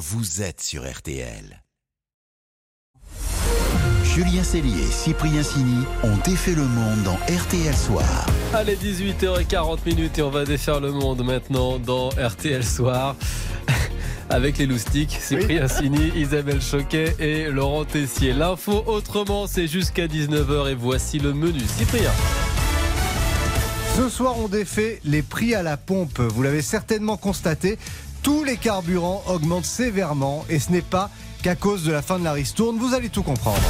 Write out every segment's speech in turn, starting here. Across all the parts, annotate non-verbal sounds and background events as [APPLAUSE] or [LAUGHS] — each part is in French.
vous êtes sur RTL. Julien Cellier et Cyprien Sini ont défait le monde dans RTL Soir. Allez, 18h40 minutes et on va défaire le monde maintenant dans RTL Soir. [LAUGHS] Avec les loustiques, Cyprien Sini, Isabelle Choquet et Laurent Tessier. L'info autrement, c'est jusqu'à 19h et voici le menu. Cyprien. Ce soir, on défait les prix à la pompe. Vous l'avez certainement constaté, tous les carburants augmentent sévèrement et ce n'est pas qu'à cause de la fin de la ristourne. Vous allez tout comprendre.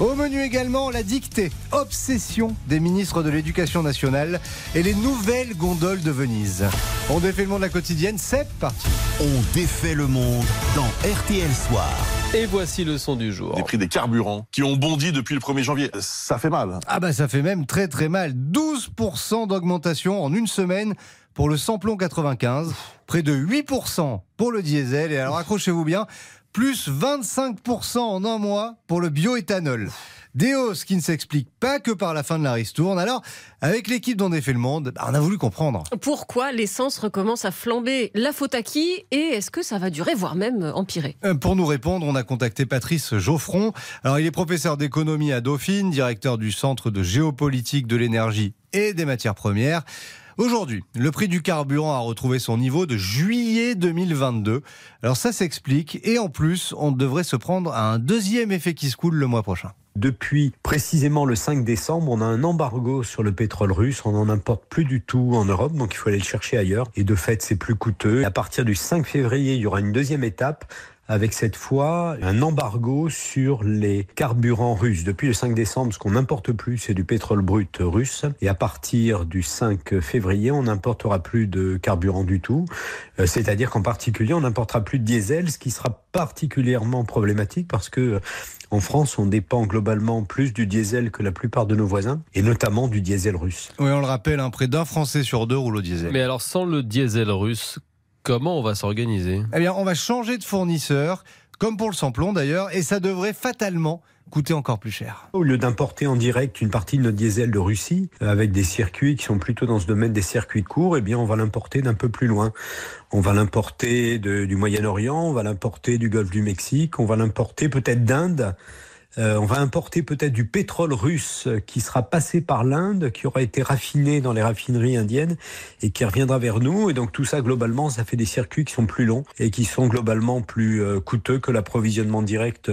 Au menu également, la dictée, obsession des ministres de l'Éducation nationale et les nouvelles gondoles de Venise. On défait le monde de la quotidienne, c'est parti. On défait le monde dans RTL Soir. Et voici le son du jour. Les prix des carburants qui ont bondi depuis le 1er janvier. Ça fait mal. Ah bah ça fait même très très mal. 12% d'augmentation en une semaine pour le samplon 95, près de 8% pour le diesel. Et alors accrochez-vous bien, plus 25% en un mois pour le bioéthanol. Des hausses qui ne s'expliquent pas que par la fin de la ristourne. Alors, avec l'équipe dont on fait le monde, bah, on a voulu comprendre. Pourquoi l'essence recommence à flamber La faute à qui Et est-ce que ça va durer, voire même empirer Euh, Pour nous répondre, on a contacté Patrice Geoffron. Alors, il est professeur d'économie à Dauphine, directeur du Centre de géopolitique de l'énergie et des matières premières. Aujourd'hui, le prix du carburant a retrouvé son niveau de juillet 2022. Alors ça s'explique et en plus, on devrait se prendre à un deuxième effet qui se coule le mois prochain. Depuis précisément le 5 décembre, on a un embargo sur le pétrole russe. On n'en importe plus du tout en Europe, donc il faut aller le chercher ailleurs. Et de fait, c'est plus coûteux. À partir du 5 février, il y aura une deuxième étape avec cette fois un embargo sur les carburants russes. Depuis le 5 décembre, ce qu'on n'importe plus, c'est du pétrole brut russe. Et à partir du 5 février, on n'importera plus de carburant du tout. Euh, C'est-à-dire qu'en particulier, on n'importera plus de diesel, ce qui sera particulièrement problématique parce que euh, en France, on dépend globalement plus du diesel que la plupart de nos voisins, et notamment du diesel russe. Oui, on le rappelle, un près d'un Français sur deux roule au diesel. Mais alors, sans le diesel russe, comment on va s'organiser? Eh bien, on va changer de fournisseur, comme pour le samplon d'ailleurs, et ça devrait fatalement coûter encore plus cher. Au lieu d'importer en direct une partie de notre diesel de Russie, euh, avec des circuits qui sont plutôt dans ce domaine des circuits courts, eh bien, on va l'importer d'un peu plus loin. On va l'importer du Moyen-Orient, on va l'importer du Golfe du Mexique, on va l'importer peut-être d'Inde. Euh, on va importer peut-être du pétrole russe qui sera passé par l'Inde, qui aura été raffiné dans les raffineries indiennes et qui reviendra vers nous. Et donc tout ça, globalement, ça fait des circuits qui sont plus longs et qui sont globalement plus euh, coûteux que l'approvisionnement direct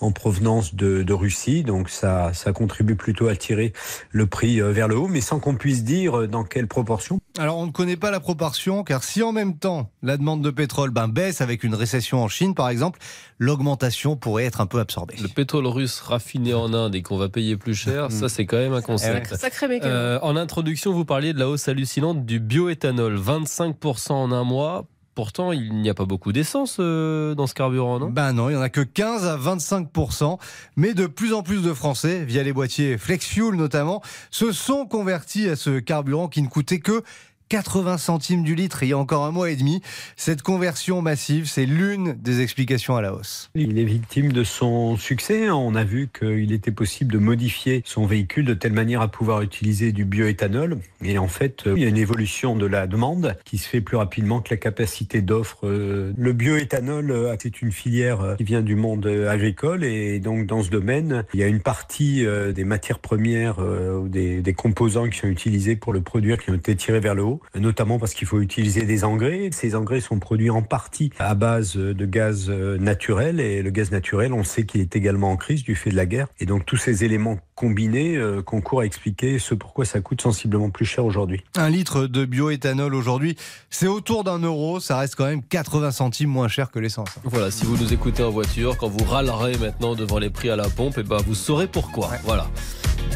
en provenance de, de Russie. Donc ça, ça contribue plutôt à tirer le prix euh, vers le haut, mais sans qu'on puisse dire dans quelle proportion. Alors on ne connaît pas la proportion, car si en même temps la demande de pétrole ben, baisse avec une récession en Chine par exemple, l'augmentation pourrait être un peu absorbée. Le pétrole russe raffiné en Inde et qu'on va payer plus cher, ça c'est quand même un concept. Sacré mécano. Euh, en introduction, vous parliez de la hausse hallucinante du bioéthanol, 25% en un mois. Pourtant, il n'y a pas beaucoup d'essence euh, dans ce carburant, non? Ben non, il n'y en a que 15 à 25%, mais de plus en plus de Français, via les boîtiers FlexFuel notamment, se sont convertis à ce carburant qui ne coûtait que 80 centimes du litre il y a encore un mois et demi. Cette conversion massive, c'est l'une des explications à la hausse. Il est victime de son succès. On a vu qu'il était possible de modifier son véhicule de telle manière à pouvoir utiliser du bioéthanol. Et en fait, euh, il y a une évolution de la demande qui se fait plus rapidement que la capacité d'offre. Euh, Le bioéthanol, euh, c'est une filière qui vient du monde agricole et donc dans ce domaine, il y a une partie des matières premières ou des composants qui sont utilisés pour le produire qui ont été tirés vers le haut, notamment parce qu'il faut utiliser des engrais. Ces engrais sont produits en partie à base de gaz naturel et le gaz naturel, on sait qu'il est également en crise du fait de la guerre. Et donc tous ces éléments combinés euh, concourent à expliquer ce pourquoi ça coûte sensiblement plus cher aujourd'hui. Un litre de bioéthanol aujourd'hui, c'est autour d'un euro, ça reste quand même 80 centimes moins cher que l'essence. Voilà, si vous nous écoutez en voiture, quand vous râlerez maintenant devant les prix à la pompe, et ben vous saurez pourquoi. Voilà.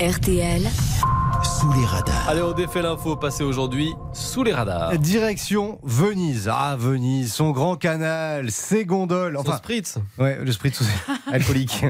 RTL, Sous les radars. Allez, on défait l'info passée aujourd'hui sous les radars. Direction Venise. Ah, Venise, son grand canal, ses gondoles. Enfin, Enfin, spritz. ouais, le spritz [LAUGHS] alcoolique.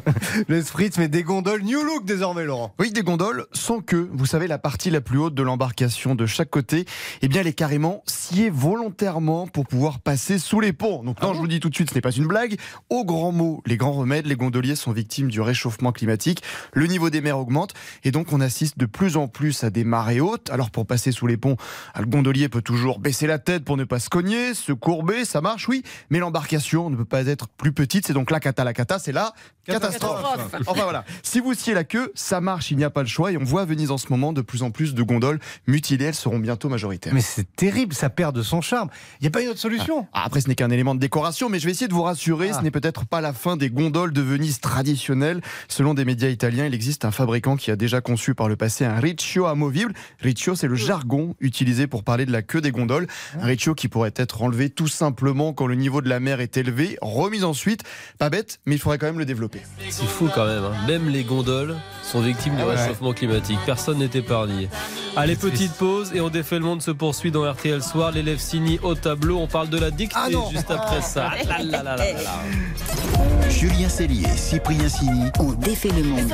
le spritz, mais des gondoles New Look désormais, Laurent. Oui, des gondoles sans queue. Vous savez, la partie la plus haute de l'embarcation de chaque côté, eh bien, elle est carrément sciée volontairement pour pouvoir passer sous les ponts. Donc, non, je vous dis tout de suite, ce n'est pas une blague. Au grand mot, les grands remèdes, les gondoliers sont victimes du réchauffement climatique. Le niveau des mers augmente et donc on assiste de plus en plus à des marées hautes. Alors pour passer sous les ponts, le gondolier peut toujours baisser la tête pour ne pas se cogner, se courber, ça marche, oui, mais l'embarcation ne peut pas être plus petite. C'est donc la cata, la cata, c'est la catastrophe. Catastrophe. Enfin voilà, si vous sciez la queue, ça marche, il n'y a pas le choix. Et on voit à Venise en ce moment de plus en plus de gondoles mutilées, elles seront bientôt majoritaires. Mais c'est terrible, ça perd de son charme. Il n'y a pas une autre solution. Ah, Après, ce n'est qu'un élément de décoration, mais je vais essayer de vous rassurer, Ah. ce n'est peut-être pas la fin des gondoles de Venise traditionnelles. Selon des médias italiens, il existe un fabricant qui a déjà conçu par le passé un riccio amovible. Riccio, c'est le jargon utilisé pour parler de la queue des gondoles. Un riccio qui pourrait être enlevé tout simplement quand le niveau de la mer est élevé, remis ensuite. Pas bête, mais il faudrait quand même le développer. C'est fou quand même. hein. Même les gondoles sont victimes du Ah ouais. réchauffement climatique. Personne n'est épargné. Allez, petite pause et on défait le monde se poursuit dans RTL Soir. L'élève Sini au tableau. On parle de la dictée Ah juste après ça. Ah là là là là là. Julien Cellier, Cyprien Sini. On défait le monde.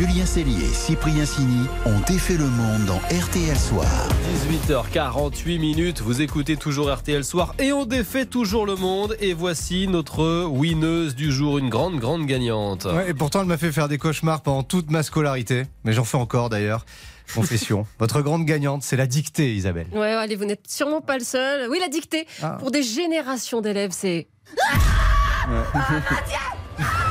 Julien Cellier, Cyprien Sini ont défait le monde dans RTL Soir. 18h48 minutes, vous écoutez toujours RTL Soir et on défait toujours le monde. Et voici notre winneuse du jour, une grande, grande gagnante. Ouais, et pourtant, elle m'a fait faire des cauchemars pendant toute ma scolarité. Mais j'en fais encore d'ailleurs. Confession. [LAUGHS] Votre grande gagnante, c'est la dictée, Isabelle. Ouais, allez, vous n'êtes sûrement pas le seul. Oui, la dictée. Ah. Pour des générations d'élèves, c'est. [LAUGHS] [LAUGHS]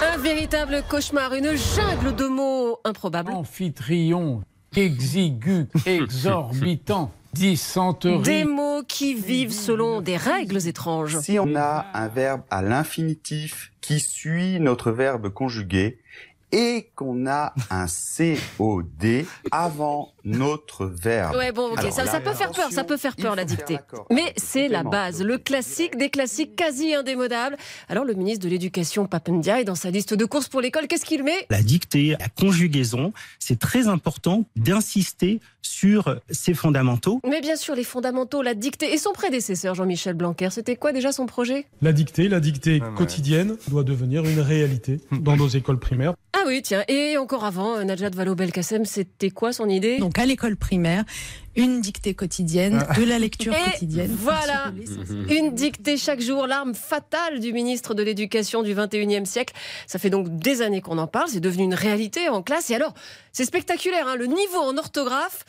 Un véritable cauchemar, une jungle de mots improbables. Amphitryon, exigu, [LAUGHS] exorbitant, dysenterie. Des mots qui vivent selon des règles étranges. Si on a un verbe à l'infinitif qui suit notre verbe conjugué et qu'on a un COD avant notre verbe. Ouais, bon, ok, Alors ça, là, ça peut faire peur, ça peut faire peur la dictée. Mais c'est la base, le classique des classiques quasi indémodables. Alors le ministre de l'Éducation, Papendiaï, dans sa liste de courses pour l'école, qu'est-ce qu'il met? La dictée, la conjugaison, c'est très important d'insister sur ces fondamentaux. Mais bien sûr, les fondamentaux, la dictée et son prédécesseur, Jean-Michel Blanquer, c'était quoi déjà son projet? La dictée, la dictée Ah ouais. quotidienne doit devenir une réalité dans nos écoles primaires. Ah oui, tiens, et encore avant, Najat Vallaud-Belkacem, c'était quoi son idée? Donc à l'école primaire, une dictée quotidienne, de la lecture Et quotidienne. voilà. Une dictée chaque jour, l'arme fatale du ministre de l'Éducation du 21e siècle. Ça fait donc des années qu'on en parle, c'est devenu une réalité en classe. Et alors, c'est spectaculaire, hein, le niveau en orthographe.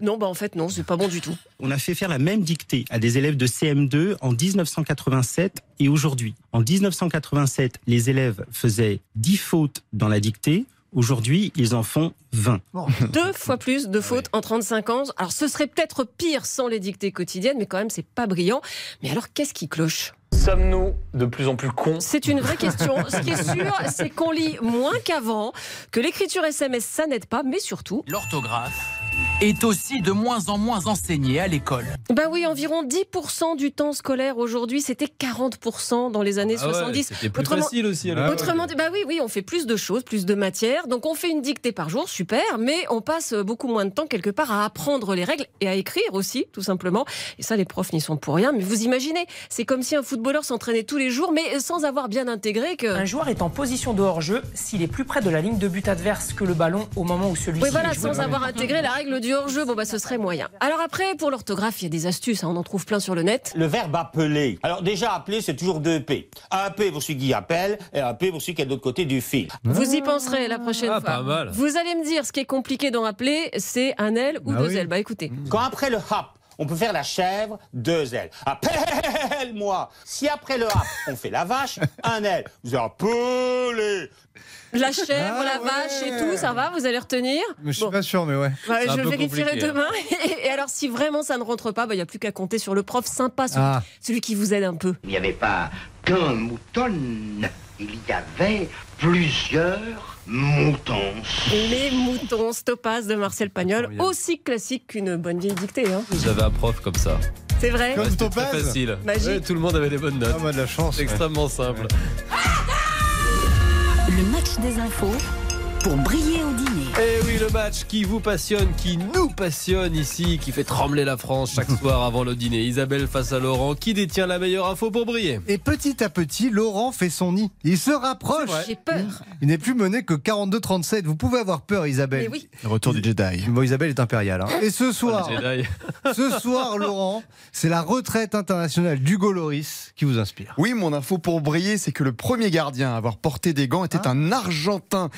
Non, bah en fait, non, c'est pas bon du tout. On a fait faire la même dictée à des élèves de CM2 en 1987 et aujourd'hui. En 1987, les élèves faisaient 10 fautes dans la dictée. Aujourd'hui, ils en font 20. [LAUGHS] Deux fois plus de fautes en 35 ans. Alors, ce serait peut-être pire sans les dictées quotidiennes, mais quand même, c'est pas brillant. Mais alors, qu'est-ce qui cloche? Sommes-nous de plus en plus cons? C'est une vraie question. Ce qui est sûr, c'est qu'on lit moins qu'avant, que l'écriture SMS, ça n'aide pas, mais surtout, L'orthographe est aussi de moins en moins enseignée à l'école. bah oui, environ 10% du temps scolaire aujourd'hui, c'était 40% dans les années Ah ouais, 70. C'était plus Autrement- facile aussi. à Ah. Autrement dit, bah oui, oui, on fait plus de choses, plus de matière. Donc on fait une dictée par jour, super, mais on passe beaucoup moins de temps quelque part à apprendre les règles et à écrire aussi, tout simplement. Et ça, les profs n'y sont pour rien. Mais vous imaginez, c'est comme si un footballeur s'entraînait tous les jours, mais sans avoir bien intégré que. Un joueur est en position de hors-jeu s'il est plus près de la ligne de but adverse que le ballon au moment où celui-ci Oui, voilà, est joué. sans avoir intégré la règle du hors-jeu, bon bah ce serait moyen. Alors après, pour l'orthographe, il y a des astuces, hein, on en trouve plein sur le net. Le verbe appeler. Alors déjà, appeler, c'est toujours deux P. Un P pour celui qui appelle et un P pour celui qui est de l'autre côté du fil. Vous y penserez la prochaine Ah, fois. pas mal. Vous allez me dire, ce qui est compliqué d'en appeler, c'est un L ou Ah deux oui. L. Bah écoutez. Quand après le hap, on peut faire la chèvre, deux L. Appelle-moi. Si après le hap, on fait la vache, un L. Vous appelez. La chèvre, Ah la vache et tout, ça va Vous allez retenir Mais je suis Bon. pas sûr, mais ouais. Bah, je vérifierai demain. Et, alors, si vraiment ça ne rentre pas, il n'y a plus qu'à compter sur le prof sympa, celui, Ah. celui qui vous aide un peu. Il n'y avait pas qu'un mouton. Il y avait plusieurs moutons. Les moutons, Stopaz de Marcel Pagnol, aussi classique qu'une bonne vieille dictée. Hein. J'avais un prof comme ça. C'est vrai Comme facile. Magique. Ouais, tout le monde avait des bonnes notes. Ah, moi de la chance. Ouais. extrêmement simple. Le match des infos pour briller au dîner. Et oui, le match qui vous passionne, qui nous passionne ici, qui fait trembler la France chaque [LAUGHS] soir avant le dîner. Isabelle face à Laurent, qui détient la meilleure info pour briller? Et petit à petit, Laurent fait son nid. Il se rapproche. J'ai peur. Il n'est plus mené que 42-37. Vous pouvez avoir peur, Isabelle. Mais oui. Le retour du Jedi. Bon, Isabelle est impériale. hein. Et ce soir, Oh, [LAUGHS] ce soir, Laurent, c'est la retraite internationale d'Hugo Loris qui vous inspire. Oui, mon info pour briller, c'est que le premier gardien à avoir porté des gants était un Argentin,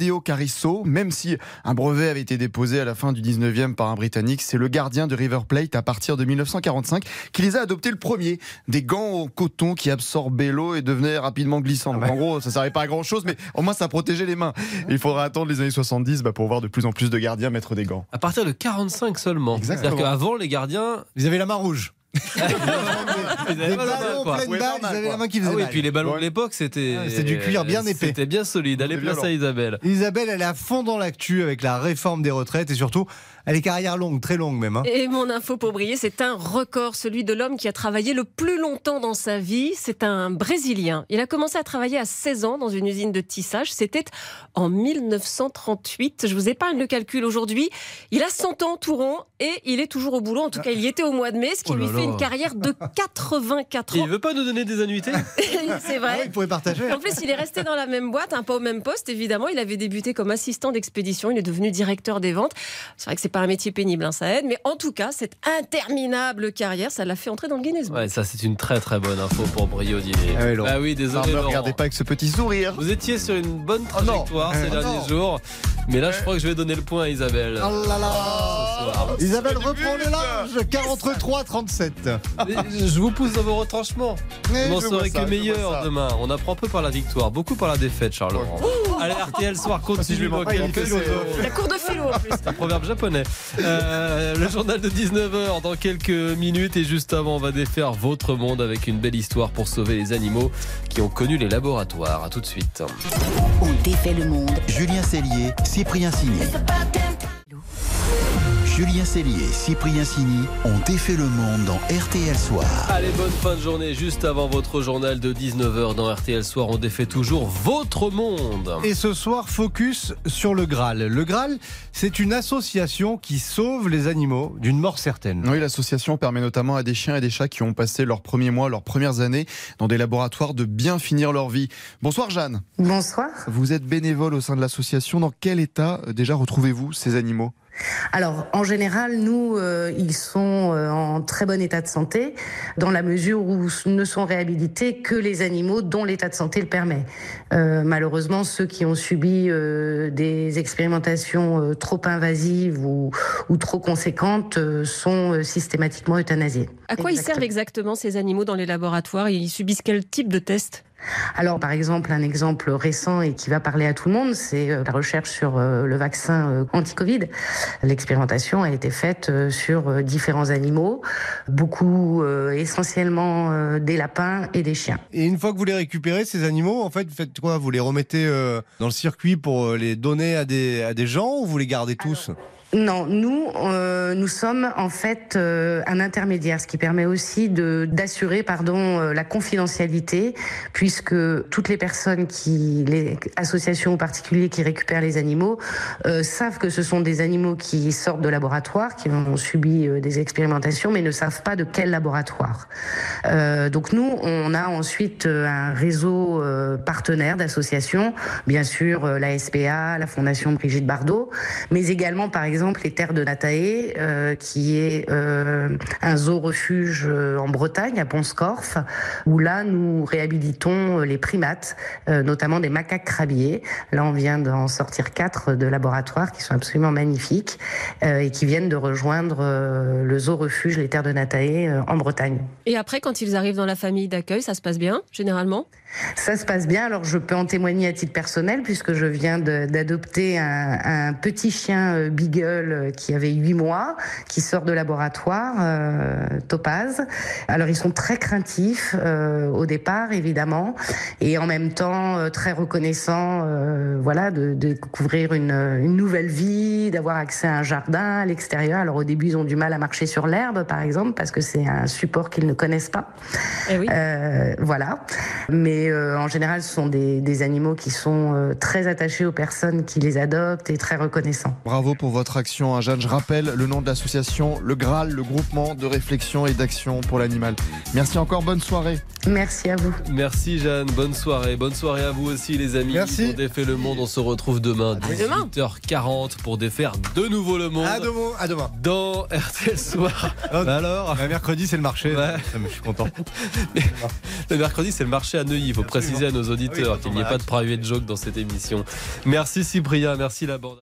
Amadeo Carriço. Même aussi, un brevet avait été déposé à la fin du 19e par un Britannique. C'est le gardien de River Plate à partir de 1945 qui les a adoptés le premier. Des gants en coton qui absorbaient l'eau et devenaient rapidement glissants. Donc, en gros, ça servait pas à grand chose, mais au moins ça protégeait les mains. Et il faudra attendre les années 70 bah, pour voir de plus en plus de gardiens mettre des gants. À partir de 45 seulement. Exactement. C'est-à-dire qu'avant, les gardiens. Ils avaient la main rouge. Ils Des ballons quoi. pleine Ouais, balle, normal, ils avaient quoi. la main qui faisait Ah oui, mal. puis les ballons de l'époque, c'était. Ouais, c'est du cuir bien épais. C'était bien solide. Allez, place à. Isabelle. Isabelle, elle est à fond dans l'actu avec la réforme des retraites et surtout, elle est carrière longue, très longue même. hein. Et mon info pour briller, c'est un record, celui de l'homme qui a travaillé le plus longtemps dans sa vie. C'est un Brésilien. Il a commencé à travailler à 16 ans dans une usine de tissage. C'était en 1938. Je vous épargne le calcul aujourd'hui. Il a 100 ans tout rond et il est toujours au boulot. En tout cas, il y était au mois de mai, ce qui Oh là lui fait là. une carrière de [LAUGHS] 84 Il ans. veut pas nous donner des annuités? [LAUGHS] [LAUGHS] c'est vrai. il partager. En plus, il est resté dans la même boîte, un pas au même poste, évidemment. Il avait débuté comme assistant d'expédition. Il est devenu directeur des ventes. C'est vrai que c'est pas un métier pénible, hein, ça aide. Mais en tout cas, cette interminable carrière, ça l'a fait entrer dans le Guinness. Ouais, ça c'est une très très bonne info pour dîner. Ah oui, Laurent. Ah oui, Ah, désolé me Laurent. regardez pas avec ce petit sourire. Vous étiez sur une bonne Oh non. trajectoire ces Oh derniers non. jours. Mais là, je crois que je vais donner le point à Isabelle. Oh là là Ce soir. Isabelle reprend le large, 43 37. Mais Je vous pousse dans vos retranchements. Mais Vous n'en serez que meilleur demain. On apprend peu par la victoire, beaucoup par la défaite, Charles Laurent. Allez, RTL soir si je continue philosophe. La cour de philo en plus. [LAUGHS] un proverbe japonais. Euh, le journal de 19h dans quelques minutes et juste avant, on va défaire votre monde avec une belle histoire pour sauver les animaux qui ont connu les laboratoires. À tout de suite. On défait le monde. Julien Cellier, Cyprien Signé. Julien Cellier et Cyprien Sini ont défait le monde dans RTL Soir. Allez, bonne fin de journée. Juste avant votre journal de 19h dans RTL Soir, on défait toujours votre monde. Et ce soir, focus sur le Graal. Le Graal, c'est une association qui sauve les animaux d'une mort certaine. Oui, l'association permet notamment à des chiens et des chats qui ont passé leurs premiers mois, leurs premières années dans des laboratoires de bien finir leur vie. Bonsoir Jeanne. Bonsoir. Vous êtes bénévole au sein de l'association. Dans quel état euh, déjà retrouvez-vous ces animaux? Alors, en général, nous, euh, ils sont euh, en très bon état de santé, dans la mesure où ne sont réhabilités que les animaux dont l'état de santé le permet. Euh, malheureusement, ceux qui ont subi des expérimentations trop invasives ou, ou trop conséquentes sont systématiquement euthanasiés. À quoi ils servent exactement ces animaux dans les laboratoires? Ils subissent quel type de test? Alors, par exemple, un exemple récent et qui va parler à tout le monde, c'est euh, la recherche sur euh, le vaccin euh, anti-Covid. L'expérimentation a été faite sur différents animaux, beaucoup euh, essentiellement euh, des lapins et des chiens. Et une fois que vous les récupérez, ces animaux, en fait, vous faites quoi? Vous les remettez euh, dans le circuit pour les donner à des, à des gens ou vous les gardez tous? Non, nous, euh, nous sommes en fait euh, un intermédiaire, ce qui permet aussi d'assurer, pardon, euh, la confidentialité, puisque toutes les personnes qui, les associations ou particuliers qui récupèrent les animaux, euh, savent que ce sont des animaux qui sortent de laboratoire, qui ont subi euh, des expérimentations, mais ne savent pas de quel laboratoire. Donc nous, on a ensuite un réseau partenaire d'associations, bien sûr la SPA, la Fondation Brigitte Bardot, mais également par exemple les Terres de Natae, euh, qui est euh, un zoo-refuge euh, en Bretagne, à Ponscorf, où là nous réhabilitons les primates, euh, notamment des macaques crabiers. Là on vient d'en sortir quatre de laboratoire qui sont absolument magnifiques et qui viennent de rejoindre le zoo-refuge les Terres de Natae en Bretagne. Et après, quand ils arrivent dans la famille d'accueil, ça se passe bien, généralement? Ça se passe bien. Alors, je peux en témoigner à titre personnel puisque je viens d'adopter un, un petit chien euh, beagle euh, qui avait huit mois, qui sort de laboratoire, euh, Topaz. Alors, ils sont très craintifs euh, au départ, évidemment, et en même temps euh, très reconnaissants, euh, voilà, de, de découvrir une, une nouvelle vie, d'avoir accès à un jardin à l'extérieur. Alors, au début, ils ont du mal à marcher sur l'herbe, par exemple, parce que c'est un support qu'ils ne connaissent pas. Euh, voilà. Mais euh, en général, ce sont des, des animaux qui sont euh, très attachés aux personnes qui les adoptent et très reconnaissants. Bravo pour votre hein, Jeanne. Je rappelle le nom de l'association, le Graal, le groupement de réflexion et d'action pour l'animal. Merci encore, bonne soirée. Merci à vous. Merci Jeanne, bonne soirée. Bonne soirée à vous aussi les amis. Merci. On défait le monde, on se retrouve demain Oui. 18h40 pour défaire de nouveau le monde. À demain. À demain. Dans RTL Soir. [LAUGHS] Oh, Bah alors bah, mercredi, c'est le marché. Ouais. Ah, mais Je suis content. [LAUGHS] Le mercredi, c'est le marché à Neuilly. Il faut préciser à nos auditeurs Ah oui, qu'il n'y ait pas de private joke dans cette émission. Merci Cyprien, merci la bande.